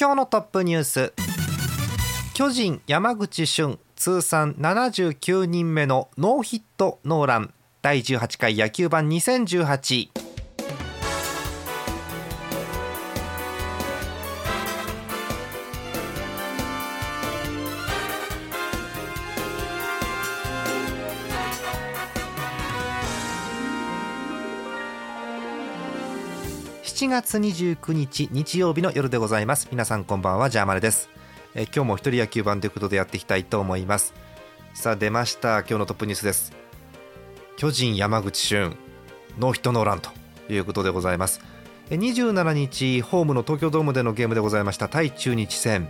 今日のトップニュース。巨人山口俊通算79人目のノーヒットノーラン。第18回野球盤2018 7月29日日曜日の夜でございます。皆さんこんばんはジャーマネです。え今日も一人野球盤ということでやっていきたいと思います。さあ出ました。今日のトップニュースです。巨人山口俊ノーヒットノーランということでございます。27日ホームの東京ドームでのゲームでございました。対中日戦、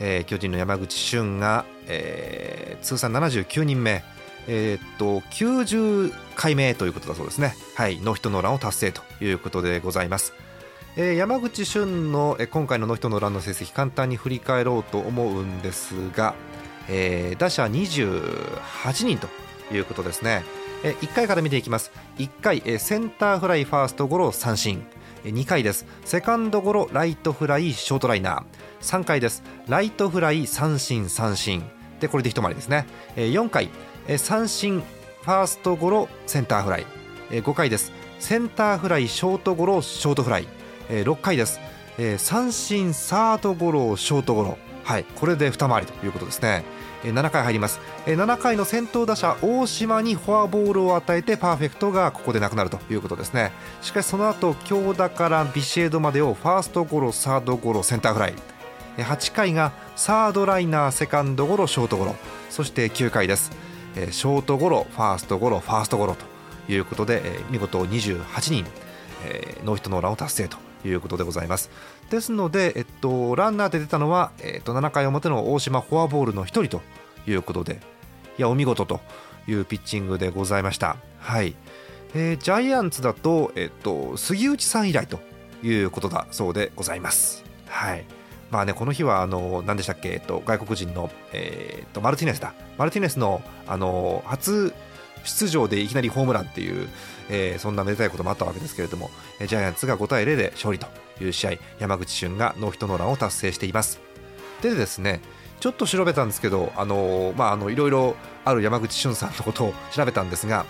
えー、巨人の山口俊が、えー、通算79人目。えー、っと90回目ということだそうですね、はい、ノーヒットノーランを達成ということでございます。えー、山口俊の、今回のノーヒットノーランの成績簡単に振り返ろうと思うんですが、えー、打者28人ということですね、えー、1回から見ていきます。1回、センターフライファーストゴロ三振。2回です。セカンドゴロライトフライショートライナー。3回です。ライトフライ三振三振。でこれで一回りですね。4回三振ファーストゴロセンターフライ。5回です。センターフライショートゴロショートフライ。6回です。三振サードゴロショートゴロ。はいこれで二回りということですね。7回入ります。7回の先頭打者大島にフォアボールを与えてパーフェクトがここでなくなるということですね。しかしその後京田からビシエドまでをファーストゴロサードゴロセンターフライ。8回がサードライナーセカンドゴロショートゴロ。そして9回です。ショートゴロファーストゴロファーストゴロということで見事28人ノーヒットノーランを達成ということでございます。ですので、えっと、ランナーで出たのは、えっと、7回表の大島フォアボールの1人ということでいやお見事というピッチングでございました。はい、えー、ジャイアンツだと、えっと、杉内さん以来ということだそうでございます。はい。まあね、この日はあの何でしたっけ、えっと、外国人の、えー、っとマルティネスだ。マルティネスのあの初出場でいきなりホームランっていう、えー、そんなめでたいこともあったわけですけれどもジャイアンツが5対0で勝利という試合山口俊がノーヒットノーランを達成しています。でですねちょっと調べたんですけどあのまああのいろいろある山口俊さんのことを調べたんですが、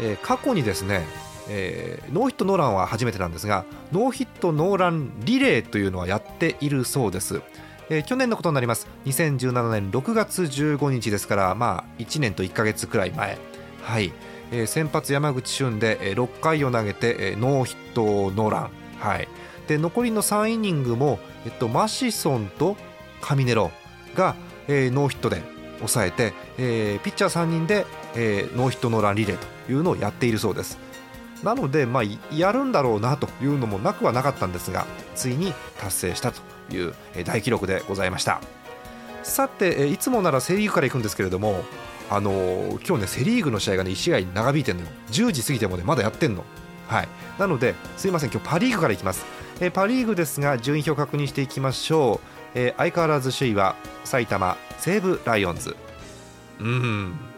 えー、過去にですねえー、ノーヒットノーランは初めてなんですがノーヒットノーランリレーというのはやっているそうです、えー、去年のことになります。2017年6月15日ですからまあ1年と1か月くらい前。はい、えー、先発山口俊で6回を投げてノーヒットノーラン。はい。で残りの3イニングも、えっと、マシソンとカミネロが、えー、ノーヒットで抑えて、えー、ピッチャー3人で、えー、ノーヒットノーランリレーというのをやっているそうです。なので、まあ、やるんだろうなというのもなくはなかったんですがついに達成したという大記録でございました。さていつもならセ・リーグからいくんですけれどもあのー、今日ねセ・リーグの試合がね1試合長引いてるのよ。10時過ぎてもねまだやってんの。はい。なのですいません今日パ・リーグからいきます。えパ・リーグですが順位表を確認していきましょう、えー、相変わらず首位は埼玉西武ライオンズ。うん。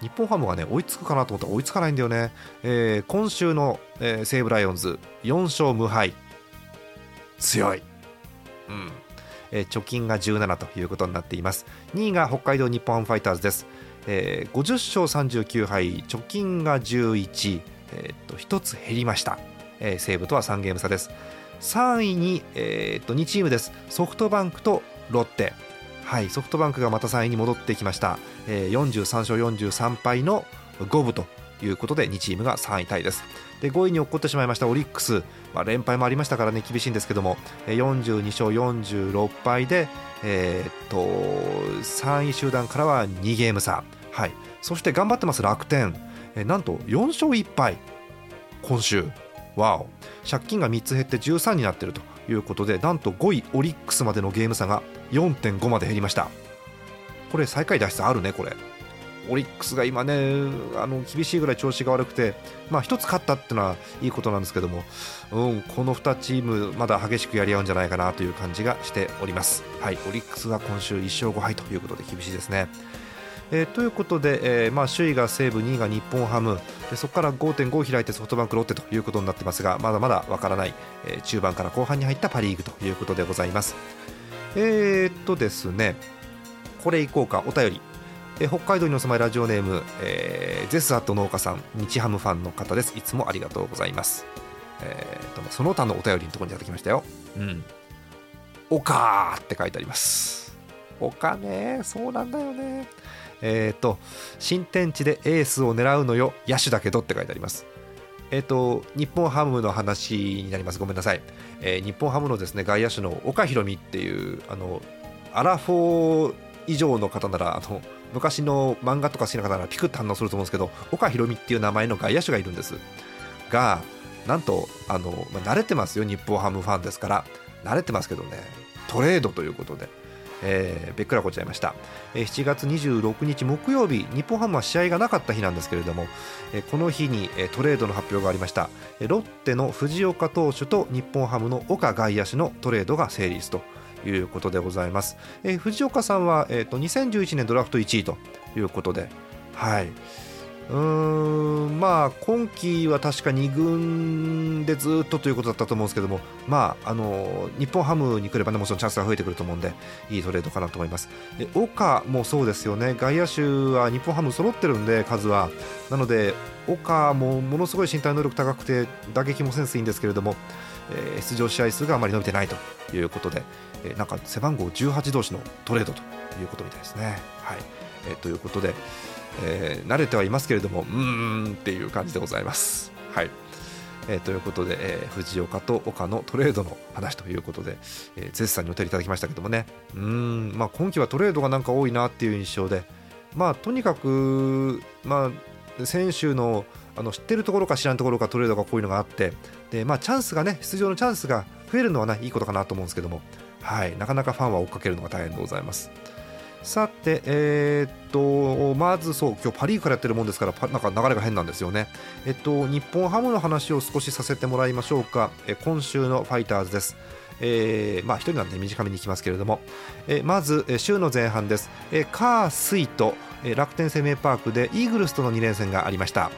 日本ハムがね追いつくかなと思ったら追いつかないんだよね、えー、今週の、えー、西武ライオンズ4勝無敗。強い、うん。えー、貯金が17ということになっています。2位が北海道日本ハムファイターズです、えー、50勝39敗。貯金が11、えー、っと1つ減りました、えー、西武とは3ゲーム差です。3位に、えー、っと2チームです。ソフトバンクとロッテ。はい、ソフトバンクがまた3位に戻ってきました、えー、43勝43敗の五分ということで2チームが3位タイです。で5位に落っこってしまいましたオリックス、まあ、連敗もありましたからね厳しいんですけども。42勝46敗で、えー、っと3位集団からは2ゲーム差、はい、そして頑張ってます楽天、えー、なんと4勝1敗。今週。わお。借金が3つ減って13になっていると。いうことでなんと5位オリックスまでのゲーム差が4.5まで減りました。これ最下位脱出あるねこれ。オリックスが今ねあの厳しいぐらい調子が悪くて、まあ、1つ勝ったっていうのはいいことなんですけども、うん、この2チームまだ激しくやり合うんじゃないかなという感じがしております、はい、オリックスは今週1勝5敗ということで厳しいですね。えー、ということで、えーまあ、首位が西武、2位が日本ハム。でそこから5.5開いてソフトバンク、ロッテということになってますがまだまだわからない、えー、中盤から後半に入ったパ・リーグということでございます。えー、っとですねこれいこうか。お便り、北海道にお住まいラジオネーム、えー、ゼスアット農家さん日ハムファンの方です。いつもありがとうございます、えーと、その他のお便りのところにやってきましたよ。うん。おかーって書いてあります。お金？そうなんだよね。えっ、ー、と新天地でエースを狙うのよ野手だけどって書いてあります。えっ、ー、と日本ハムの話になります。ごめんなさい、えー、日本ハムのですね外野手の岡大海っていうあのアラフォー以上の方ならあの昔の漫画とか好きな方ならピクッと反応すると思うんですけど岡大海っていう名前の外野手がいるんです。がなんとあの、まあ、慣れてますよ日本ハムファンですから。慣れてますけどね。トレードということで。えー、べっくらこちゃいました、えー、7月26日木曜日日本ハムは試合がなかった日なんですけれども、えー、この日に、えー、トレードの発表がありました、えー、ロッテの藤岡投手と日本ハムの岡外野手のトレードが成立ということでございます、えー、藤岡さんは、えーと、2011年ドラフト1位ということではい。まあ今季は確か2軍でずっとということだったと思うんですけども、まあ、あの日本ハムに来れば、ね、もちろんチャンスが増えてくると思うんでいいトレードかなと思います。岡もそうですよね。外野手は日本ハム揃ってるんで数は。なので岡もものすごい身体能力高くて打撃もセンスいいんですけれども、えー、出場試合数があまり伸びてないということで、えー、なんか背番号18同士のトレードということみたいですね。はい。えー、ということで、えー、慣れてはいますけれどもうーんっていう感じでございます。はいえー、ということで、えー、藤岡と岡のトレードの話ということで、えー、ゼスさんにお手りいただきましたけどもねうん、まあ、今季はトレードがなんか多いなっていう印象で、まあ、とにかく、まあ、選手のあの知ってるところか知らんところかトレードがこういうのがあってで、まあ、チャンスがね出場のチャンスが増えるのは、ね、いいことかなと思うんですけども、はい、なかなかファンは追っかけるのが大変でございます。さて、えー、っとまずそう今日パ・リーグからやってるもんですからなんか流れが変なんですよね、えっと、日本ハムの話を少しさせてもらいましょうか、え今週のファイターズです。えー、まあ1人なんで短めにいきますけれども、え、まず、週の前半です、え、カー・スイと、え、楽天生命パークでイーグルスとの2連戦がありました、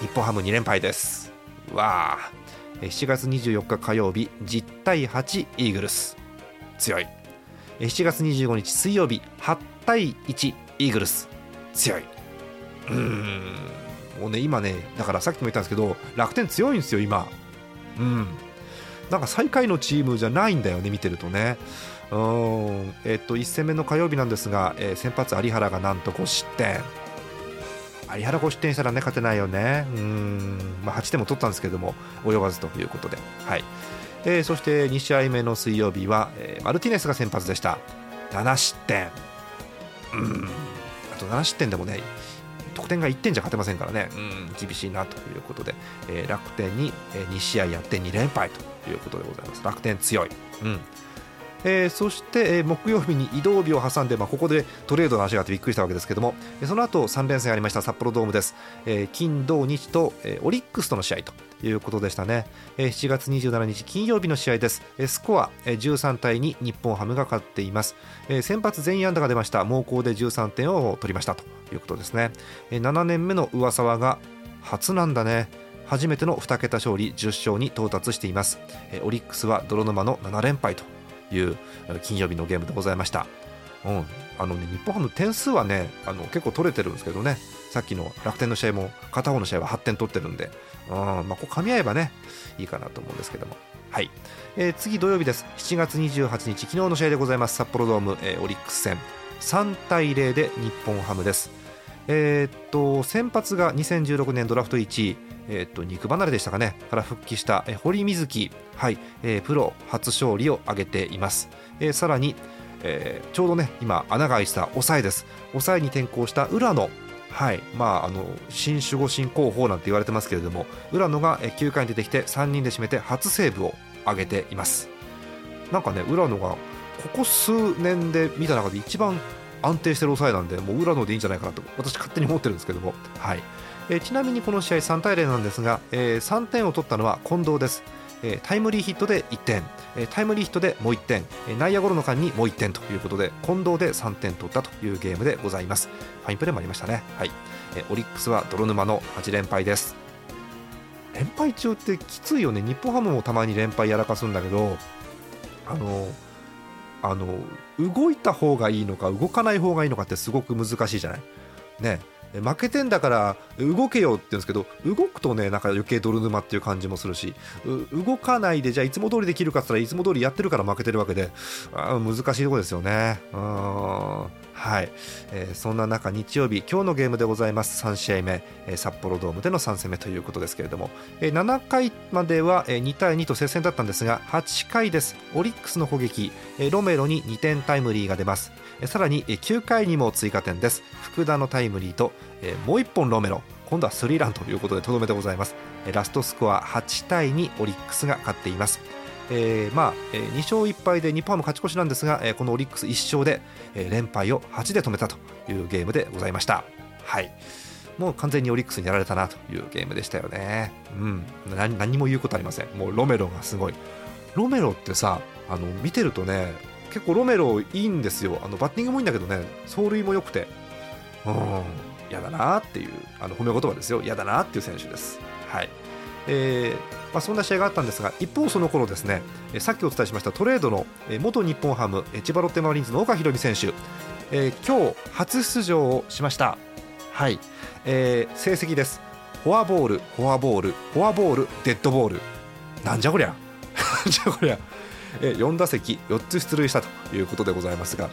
え、日本ハム2連敗です。わあ。7月24日火曜日10対8イーグルス。強い。7月25日水曜日8対1イーグルス。強い。うん。もうね今ねだからさっきも言ったんですけど楽天強いんですよ今。うん。なんか最下位のチームじゃないんだよね見てるとね。うん。えっと1戦目の火曜日なんですが、えー、先発有原がなんと5失点。有原5失点したらね勝てないよね。うん、まあ、8点も取ったんですけども及ばずということで。はい。えー、そして2試合目の水曜日は、えー、マルティネスが先発でした。7失点。うん。あと7失点でもね得点が1点じゃ勝てませんからね。うん。厳しいなということで、えー、楽天に2試合やって2連敗ということでございます。楽天強い。うん。えー、そして、えー、木曜日に移動日を挟んで、まあ、ここでトレードの足があってびっくりしたわけですけども、その後3連戦ありました札幌ドームです、えー、金、土、日と、えー、オリックスとの試合ということでしたね、えー、7月27日金曜日の試合です、えー、スコア、えー、13対2日本ハムが勝っています、えー、先発全員安打が出ました。猛攻で13点を取りましたということですね、えー、7年目の上沢が初なんだね。初めての2桁勝利10勝に到達しています、オリックスは泥沼の7連敗という金曜日のゲームでございました。うん、あのね、日本ハム点数はねあの結構取れてるんですけどね。さっきの楽天の試合も片方の試合は8点取ってるんで、うん。まあ、こう噛み合えばねいいかなと思うんですけども、はい。えー、次土曜日です。7月28日昨日の試合でございます札幌ドーム、えー、オリックス戦。3対0で日本ハムです。えー、っと先発が2016年ドラフト1位。えー、と肉離れでしたかね。から復帰した、堀瑞希、はい。えー、プロ初勝利を挙げています、えー、さらに、えー、ちょうどね今穴が開いた抑えです。抑えに転向した浦野。はい。まあ、あの新守護新広報なんて言われてますけれども浦野が9回に出てきて3人で締めて初セーブを挙げています。なんかね浦野がここ数年で見た中で一番安定してる抑えなんでもう浦野でいいんじゃないかなと私勝手に思ってるんですけども、はい。えー、ちなみにこの試合3対0なんですが、えー、3点を取ったのは近藤です。えタイムリーヒットで1点、えタイムリーヒットでもう1点、え内野ゴロの間にもう1点ということで近藤で3点取ったというゲームでございます。ファインプレーもありましたね、はい。えオリックスは泥沼の8連敗です。連敗中ってきついよね。日本ハムもたまに連敗やらかすんだけどあのあの動いた方がいいのか動かない方がいいのかってすごく難しいじゃない？ね。負けてんだから動けよって言うんですけど動くとねなんか余計泥沼っていう感じもするし動かないでじゃあいつも通りできるかって言ったらいつも通りやってるから負けてるわけであ難しいとこですよね。うん。はい、えー、そんな中日曜日今日のゲームでございます。3試合目、えー、札幌ドームでの3戦目ということですけれども、えー、7回までは、えー、2対2と接戦だったんですが8回です。オリックスの攻撃、えー、ロメロに2点タイムリーが出ます。さらに9回にも追加点です。福田のタイムリーともう1本ロメロ。今度はスリーランということでとどめでございます。ラストスコア8対2オリックスが勝っています。えー、まあ、2勝1敗で日本ハム勝ち越しなんですが、このオリックス1勝で、連敗を8で止めたというゲームでございました。はいもう完全にオリックスにやられたなというゲームでしたよね。うん、何も言うことありません。もうロメロがすごい。ロメロってさ、あの見てるとね、結構ロメロいいんですよ。あのバッティングもいいんだけどね、走塁も良くて、うん、嫌だなっていうあの褒め言葉ですよ。嫌だなっていう選手です。はい。えーまあ、そんな試合があったんですが一方その頃ですねさっきお伝えしましたトレードの元日本ハム千葉ロッテマリーンズの岡大美選手、えー、今日初出場をしました。はい、えー、成績です。フォアボールフォアボールフォアボールデッドボール。なんじゃこりゃ。なんじゃこりゃ。4打席4つ出塁したということでございますが、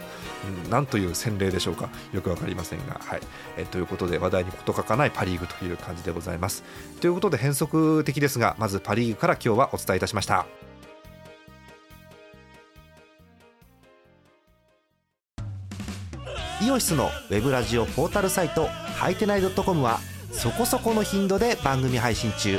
うん、なんという洗礼でしょうか。よく分かりませんが、はい。えということで話題に事欠かないパ・リーグという感じでございます。ということで変則的ですがまずパ・リーグから今日はお伝えいたしました。イオシスのウェブラジオポータルサイトはいてない .com はそこそこの頻度で番組配信中。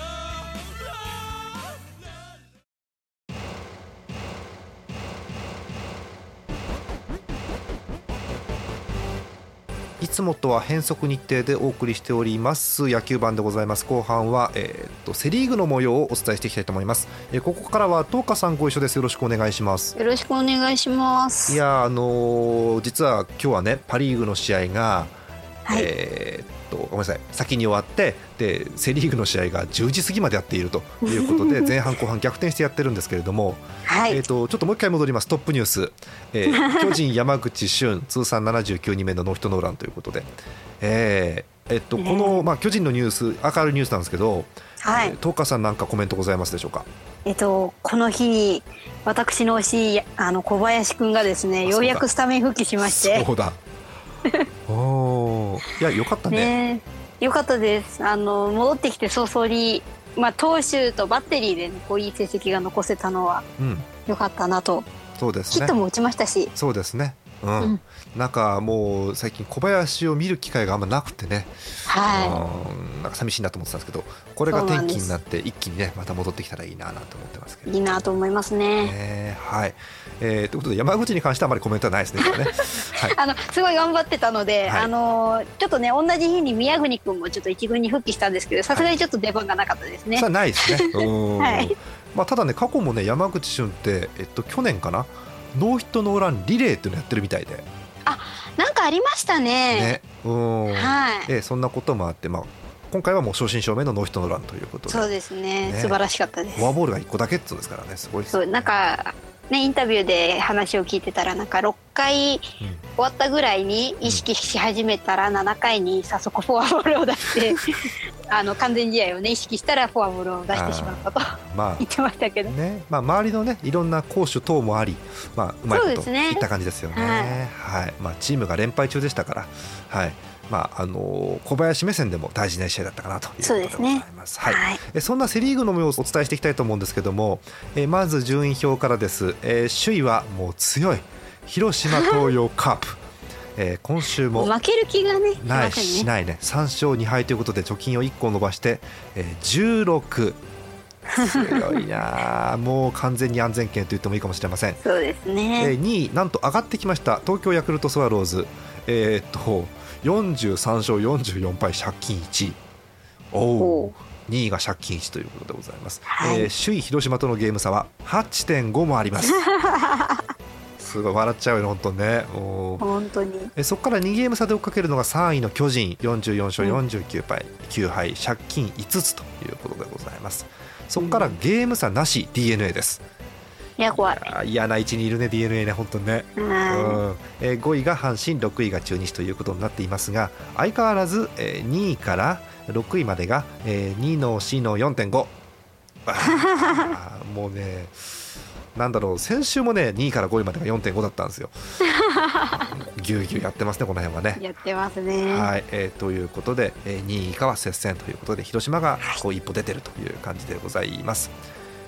つもとは変則日程でお送りしております。野球盤でございます。後半は、えーと、セ・リーグの模様をお伝えしていきたいと思います、えー、ここからは東花さんご一緒です。よろしくお願いします。よろしくお願いします。いやあのー、実は今日はねパ・リーグの試合が、はい、えーとごめんなさい先に終わってでセ・リーグの試合が10時過ぎまでやっているということで 前半後半逆転してやってるんですけれども、はい、えーと、ちょっともう一回戻ります。トップニュース、えー、巨人山口俊通算79人目のノーヒットノーランということで、えーえっと、この、まあ、巨人のニュース明るいニュースなんですけど、はい、東川さんなんかコメントございますでしょうか？えっと、この日に私の推しあの小林君がですねようやくスタメン復帰しまして。そうだ おいや良かったね。ね良かったです。あの戻ってきて早々に、まあ、投手とバッテリーで、ね、こういい成績が残せたのは良かったなと、うん、そうです、ね、ヒットも打ちましたし。そうですねうん、うん、なんかもう最近小林を見る機会があんまなくてね、はい、なんか寂しいなと思ってたんですけどこれが転機になって一気にねまた戻ってきたらいいななと思ってますけど。いいなと思いますね。ねはい、えー、ということで山口に関してはあまりコメントはないですね。ね。はい、あのすごい頑張ってたので、はい、あのちょっとね同じ日に宮国君もちょっと一軍に復帰したんですけどさすがにちょっと出番がなかったですね。はい、ないですね。はい。まあ、ただね過去もね山口俊って、えっと、去年かなノーヒットノーランリレーっていうのやってるみたいで。あなんかありましたね。ね。うん。はい、えそんなこともあって、まあ、今回はもう正真正銘のノーヒットノーランということで。そうですね、ね、素晴らしかったです。フォアボールが1個だけっつうんですからね。すごいです、ね、そうなんかね、インタビューで話を聞いてたらなんか6回終わったぐらいに意識し始めたら7回に早速フォアボールを出して あの完全試合を、ね、意識したらフォアボールを出してしまったと、まあ、言ってましたけど、ねまあ、周りの、ね、いろんな攻守等もあり、まあ、うまいこといった感じですよね、ね。はい、はい、まあ、チームが連敗中でしたから、はいまああの小林目線でも大事な試合だったかなということでございます。はい、はい。えそんなセ・リーグの模様をお伝えしていきたいと思うんですけども、えーまず順位表からです、えー首位はもう強い。広島東洋カープ、えー今週も負ける気がねしないしないね。3勝2敗ということで貯金を1個伸ばして、えー16強いな。あ もう完全に安全圏と言ってもいいかもしれません、そうですえね、ー2位なんと上がってきました。東京ヤクルトスワローズ。えーっと43勝44敗借金1おおお2位が借金1ということでございます、はい。えー首位広島とのゲーム差は8.5もあります。すごい笑っちゃうよね本当ね。本当に。えそこから2ゲーム差で追っかけるのが3位の巨人。44勝うん。49敗、9敗借金5つということでございます。そこからゲーム差なし d n a です。いや怖い。嫌な位置にいるね d n a ね本当にね、ううん。んえー5位が阪神6位が中日ということになっていますが相変わらず、えー2位から6位までが、えー2の4の4.5あー もうねなんだろう先週もね2位から5位までが4.5だったんですよ。ぎゅうぎゅうやってますねこの辺はね。やってますね、はい、えーということで、えー2位以下は接戦ということで広島がこう一歩出てるという感じでございます、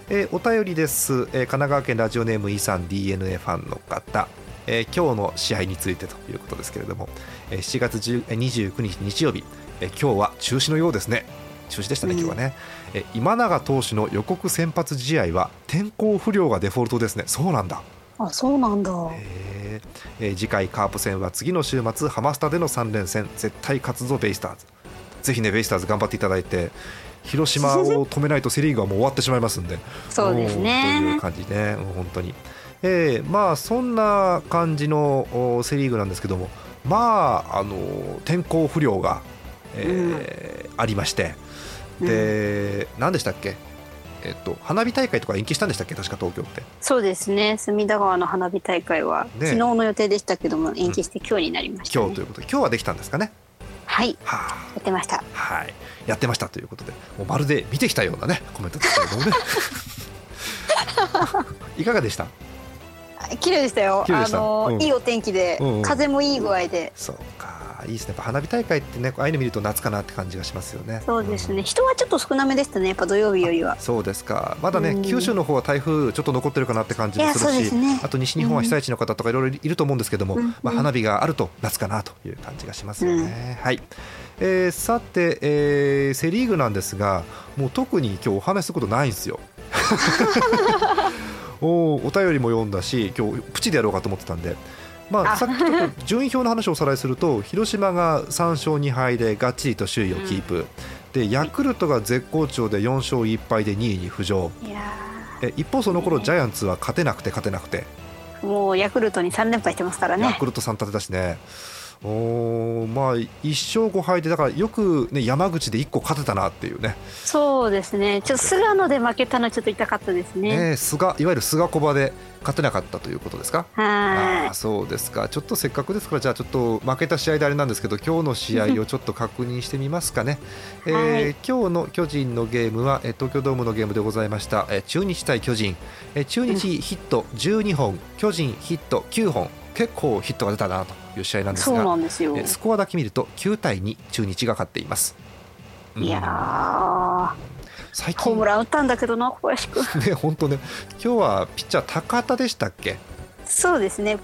えーお便りです、えー神奈川県ラジオネームイさん DNA ファンの方、えー今日の試合についてということですけれども、えー7月10えー29日日曜日、えー今日は中止のようですね。中止でしたね、うん。今日はね、えー今永投手の予告先発試合は天候不良がデフォルトですね。そうなんだ。あそうなんだ。へーえー次回カープ戦は次の週末ハマスタでの3連戦。絶対勝つぞベイスターズ。ぜひねベイスターズ頑張っていただいて広島を止めないとセ・リーグはもう終わってしまいますんで。そうですおーというね感じで、うん本当に、えーまあそんな感じのおセ・リーグなんですけどもまああの天候不良が、えーありまして。で、何でしたっけ？えっと花火大会とか延期したんでしたっけ？確か東京って。そうですね。隅田川の花火大会は、ね昨日の予定でしたけども延期して今日になりました、ね。今日ということで今日はできたんですかね？はい。はあ。やってました。はい、やってましたということで、もうまるで見てきたようなね、コメントですけれどもね。いかがでした？綺麗でしたよ。あの、うん。いいお天気で、うんうん。風もいい具合で。そう。か、いいですね。やっぱ花火大会ってね、ああいうの見ると夏かなって感じがしますよね。そうですね、ん人はちょっと少なめでしたねやっぱ土曜日よりはそうですか。まだね、うん九州の方は台風ちょっと残ってるかなって感じもするし、すねあと西日本は被災地の方とかいろいろいると思うんですけども、うんまあ花火があると夏かなという感じがしますよね。はい。えーさて、えーセリーグなんですが、もう特に今日お話しすることないんですよ。おお便りも読んだし今日プチでやろうかと思ってたんで、まあ、あ。さっきちょっと順位表の話をおさらいすると 広島が3勝2敗でがっちりと首位をキープ、でヤクルトが絶好調で4勝1敗で2位に浮上。え一方その頃ジャイアンツは勝てなくて勝てなくて、ーもうヤクルトに3連敗してますからヤねクルト3立てだしねおーまあ1勝5敗でだからよく、ね、山口で1個勝てたなっていうね。そうですね。ちょっと菅野で負けたのちょっと痛かったですね。ね菅いわゆる菅小場で勝てなかったということですか？あはあそうですか。ちょっとせっかくですからじゃあちょっと負けた試合であれなんですけど今日の試合を ちょっと確認してみますかね、えーはい。今日の巨人のゲームはえー東京ドームのゲームでございました、えー中日対巨人、えー中日ヒット12本巨人ヒット9本結構ヒットが出たなという試合なんですがスコアだけ見ると9対2中日が勝っています、うん。いやー。最近ホームラン打ったんだけどな小林君。ね本当ね。今日はピッチャー高田でしたっけ？そうですね。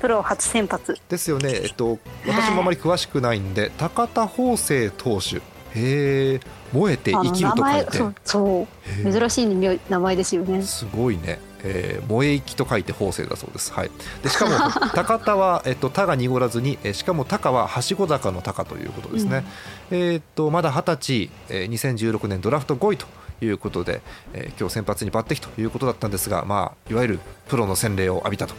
プロ初先発。ですよね、えっと、私もあまり詳しくないんで、高田芳生投手、へえ、燃えて生きると書いて、そう珍しい名名前ですよね。すごいね、えー燃え生きと書いて芳生だそうです。はい、でしかも 高田は、えっと、田が濁らずに、えーしかも高ははしご高の高ということですね。えーっとまだ二十歳、えー2016年ドラフト5位ということで、えー今日先発に抜擢ということだったんですが、まあ、いわゆるプロの洗礼を浴びたと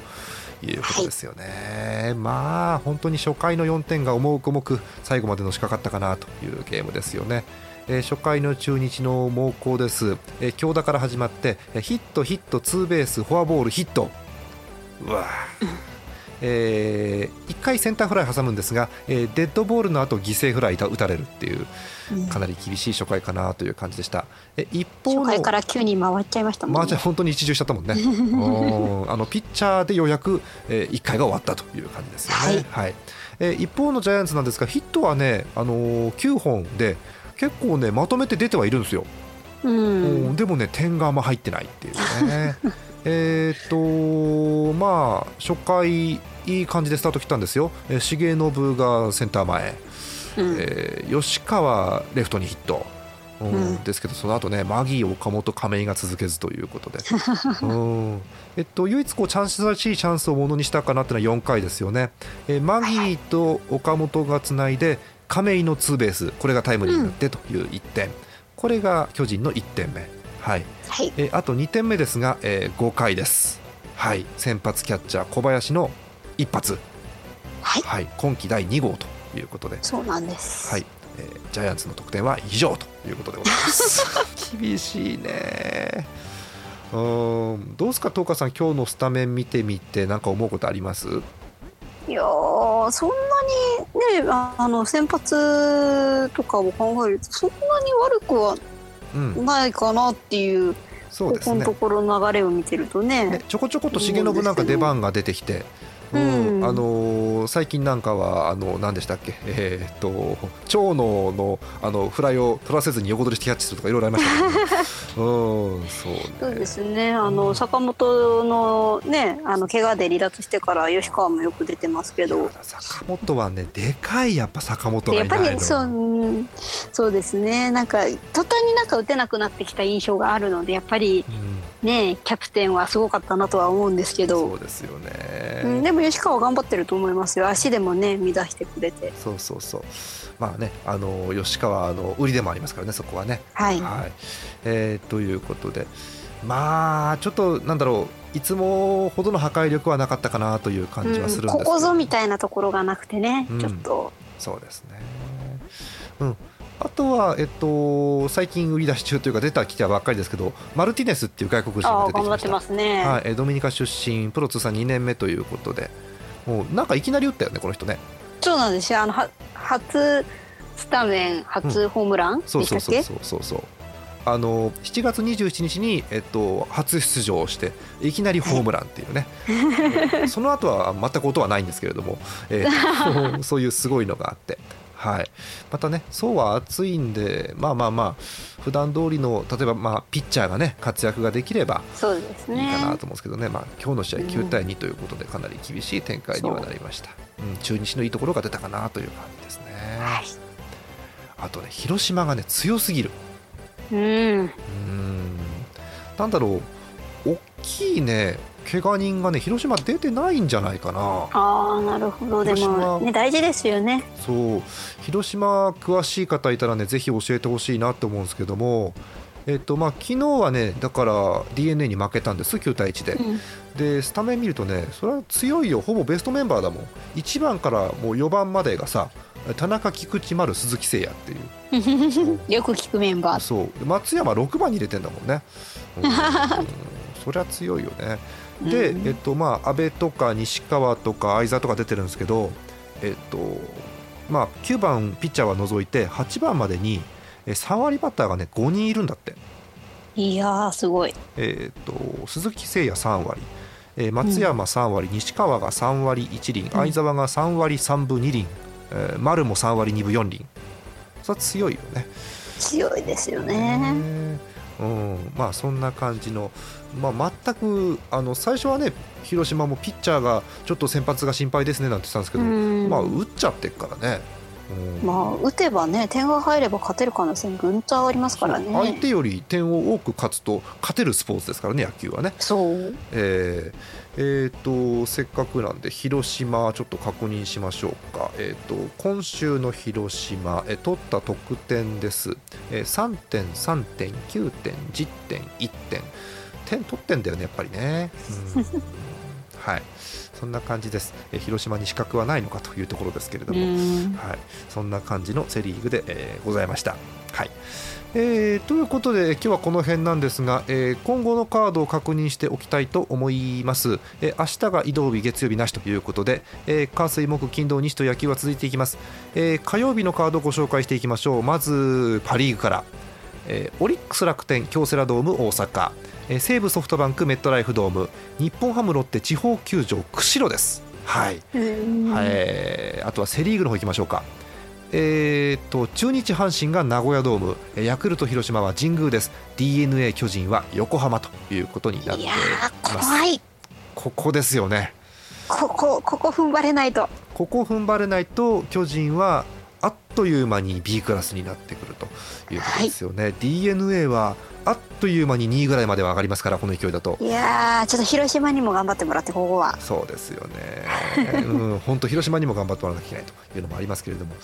いうことですよね。まあ本当に初回の4点が重く重く最後までのしかかったかなというゲームですよね。えー初回の中日の猛攻です、えー強打から始まってえーヒット、ヒット、ツーベース、フォアボール、ヒット、うわーえ1回センターフライ挟むんですが、えーデッドボールの後犠牲フライ打たれるっていううんかなり厳しい初回かなという感じでした。え一方の初回から急に回っちゃいましたもんねまあじゃあ本当に一巡しちゃったもんね。うんあのピッチャーでようやく、え1回が終わったという感じですよね。はい。えー一方のジャイアンツなんですがヒットはね、あのー9本で結構ねまとめて出てはいるんですよ、ううん。ん。でもね点があんま入ってないっていうね。えっとまあ初回いい感じでスタート切ったんですよ、えー重信がセンター前、うん。えー吉川レフトにヒット、うん。うん。ですけどその後ねマギー岡本亀井が続けずということで、うん。えっと、唯一こうチャンスらしいチャンスをものにしたかなっていうのは4回ですよね、えーマギーと岡本がつないで亀井のツーベースこれがタイムリーになってという1点、これが巨人の1点目、はいはい。えーあと2点目ですが、えー5回です、はい、先発キャッチャー小林の一発、はい。はい、今季第2号ということでそうなんです。はい、えージャイアンツの得点は以上ということでございます。厳しいね。うーん、どうですか、東花さん、今日のスタメン見てみて、なんか思うことあります？いやーそんなにねああの先発とかを考えるとそんなに悪くはうん、ないかなっていうそうですねここのと。ころの流れを見てるとねね、ちょこちょこっと重信なんか出番が出てきて、うん。うん。あのー最近なんかはあの何でしたっけ、えーっと長野のあのフライを取らせずに横取りしてキャッチするとかいろいろありましたけど、うん、そうね。そうですね。あの坂本のねあの怪我で離脱してから吉川もよく出てますけど。坂本はねでかいやっぱ坂本でやっがいないのぱりそううんそうですね。なんか途端になんか打てなくなってきた印象があるのでやっぱりうん。ねキャプテンはすごかったなとは思うんですけど。そうですよね、うん、でも吉川は頑張ってると思いますよ。足でもね乱してくれて。そうそうそう。まあねあの吉川あの売りでもありますからねそこはね。はい、はい、えーということで。まあちょっとなんだろう。いつもほどの破壊力はなかったかなという感じはするんですけど、ここぞみたいなところがなくてね、うん。ちょっと。そうですね。うんあとは、えっと、最近売り出し中というか出たきたばっかりですけどマルティネスっていう外国人あが出てきましてた。あ頑張っますね、はい、えドミニカ出身プロ通算2年目ということでもうなんかいきなり打ったよねこの人ね。そうなんですよ。あのは初スタメン初ホームランうそうそうそうそうそう。あの7月27日に、えっと、初出場していきなりホームランっていうね、え その後は全く音はないんですけれども、えー とそういうすごいのがあって、はい、またね層は厚いんでまあまあまあ普段通りの例えば、まあ、ピッチャーがね活躍ができればそうですいいねかなと思うんですけどね、まあ、今日の試合うん。9対2ということでかなり厳しい展開にはなりました、うん、中日のいいところが出たかなという感じですね、はい。あとね広島がね強すぎる。うん。うーん。なんだろう大きいね怪我人がね広島出てないんじゃないかな。ああなるほど。でもね大事ですよね。そう。広島詳しい方いたらねぜひ教えてほしいなと思うんですけども。えっとまあ昨日はねだから d n a に負けたんです。9対1で、うん。でスタメン見るとねそれは強いよ。ほぼベストメンバーだもん。1番からもう4番までがさ田中菊池丸鈴木誠也っていう。よく聞くメンバー。そう。松山6番に入れてんだもんね、うん そりゃ強いよね。で、うん。えっとまあ阿部とか西川とか相澤とか出てるんですけどえっとまあ9番ピッチャーは除いて8番までにえ3割バッターがね5人いるんだって。いやーすごい。えっと鈴木誠也3割。えー松山3割、西川が3割1厘、相澤が3割3分2厘、えー丸も3割2分4厘。それは強いよね。強いですよね。ねうん、まあそんな感じの、まあ、全くあの最初はね広島もピッチャーがちょっと先発が心配ですねなんて言ってたんですけど、うん。まあ打っちゃってっからね、うん。まあ打てばね点が入れば勝てる可能性ぐんと上がりますからね。相手より点を多く勝つと勝てるスポーツですからね野球はね。そう。えーえーとせっかくなんで広島ちょっと確認しましょうか、えー、と今週の広島、えー取った得点です、えー3点3点9点10点1点点取ってんだよねやっぱりね、うん。はいそんな感じです、えー広島に資格はないのかというところですけれども、うん。はい、そんな感じのセ・リーグで、えーございました。はい。えーということで今日はこの辺なんですが、えー今後のカードを確認しておきたいと思います、えー明日が移動日月曜日なしということで、えー火水木金土日と野球は続いていきます、えー火曜日のカードをご紹介していきましょう。まずパ・リーグから、えーオリックス楽天京セラドーム大阪、えー西武ソフトバンクメットライフドーム。日本ハムロッテ地方球場釧路です。はい、うんはい、あとはセ・リーグの方行きましょうか。えー、と中日、阪神が名古屋ドーム。えーヤクルト、広島は神宮です。d n a 巨人は横浜ということになっていいやーます怖い。ここですよね。ここここ踏ん張れないと。ここ踏ん張れないと巨人はあっという間に B クラスになってくるということですよね、d n a はあっという間に2位ぐらいまでは上がりますからこの勢いだと。いやーちょっと広島にも頑張ってもらってここは。そうですよね、うん、本当、広島にも頑張ってもらわなきゃいけないというのもありますけれども、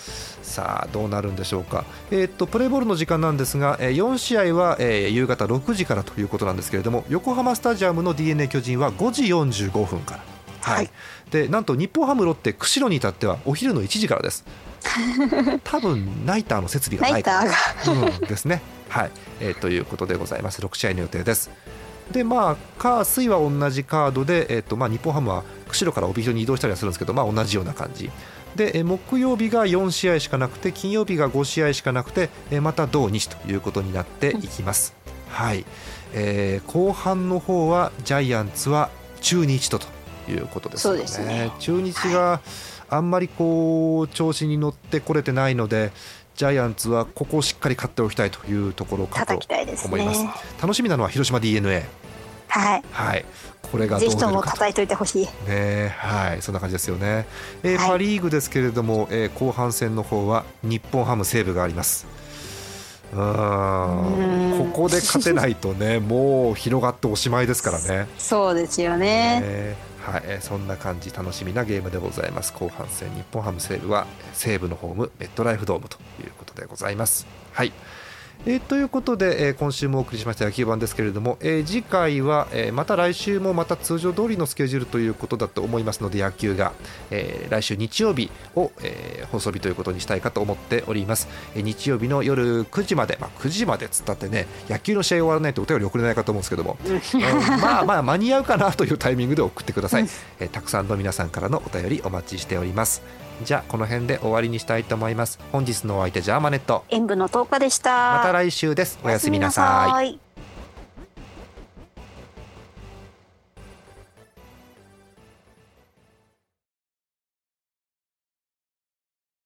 さあ、どうなるんでしょうか、えーっとプレーボールの時間なんですが、えー4試合は、えー夕方6時からということなんですけれども、横浜スタジアムの d n a 巨人は5時45分から。はい。はい。でなんと日本ハム、ロッテ、釧路に至ってはお昼の1時からです。多分ナイターの設備がないからうん、ですね。はい、えーということでございます。6試合の予定です。で、まあ、火、水は同じカードで、えーとまあ、日本ハムは釧路から帯広に移動したりはするんですけど、まあ、同じような感じ。で、えー木曜日が4試合しかなくて、金曜日が5試合しかなくて、えーまた土日ということになっていきます。はい、えー後半の方はジャイアンツは中日とということですよね。そうですね中日があんまりこう調子に乗ってこれてないので、ジャイアンツはここをしっかり勝っておきたいというところかと思います。ね楽しみなのは広島 d n a はい。はい、これがどう出るかとも叩いといてほしい。ねはい、そんな感じですよね。えーはい。パ・リーグですけれども、えー後半戦の方は日本ハム、西武があります。ここで勝てないとね、もう広がっておしまいですからね。そうですよねねはい、えーそんな感じ楽しみなゲームでございます。後半戦日本ハム西武はえー西武のホームメットライフドームということでございます。はい。えーということで、えー今週もお送りしました野球版ですけれども、えー次回は、えーまた来週もまた通常通りのスケジュールということだと思いますので野球が、えー来週日曜日を、えー放送日ということにしたいかと思っております、えー日曜日の夜9時まで、まあ、9時までっつったってね野球の試合終わらないとお便り送れないかと思うんですけども、うん。まあまあ間に合うかなというタイミングで送ってください、えーたくさんの皆さんからのお便りお待ちしておりますじゃあこの辺で終わりにしたいと思います。本日のお相手ジャーマネット。演舞の10日でしたまた来週ですおやすみなさいおやすみなさい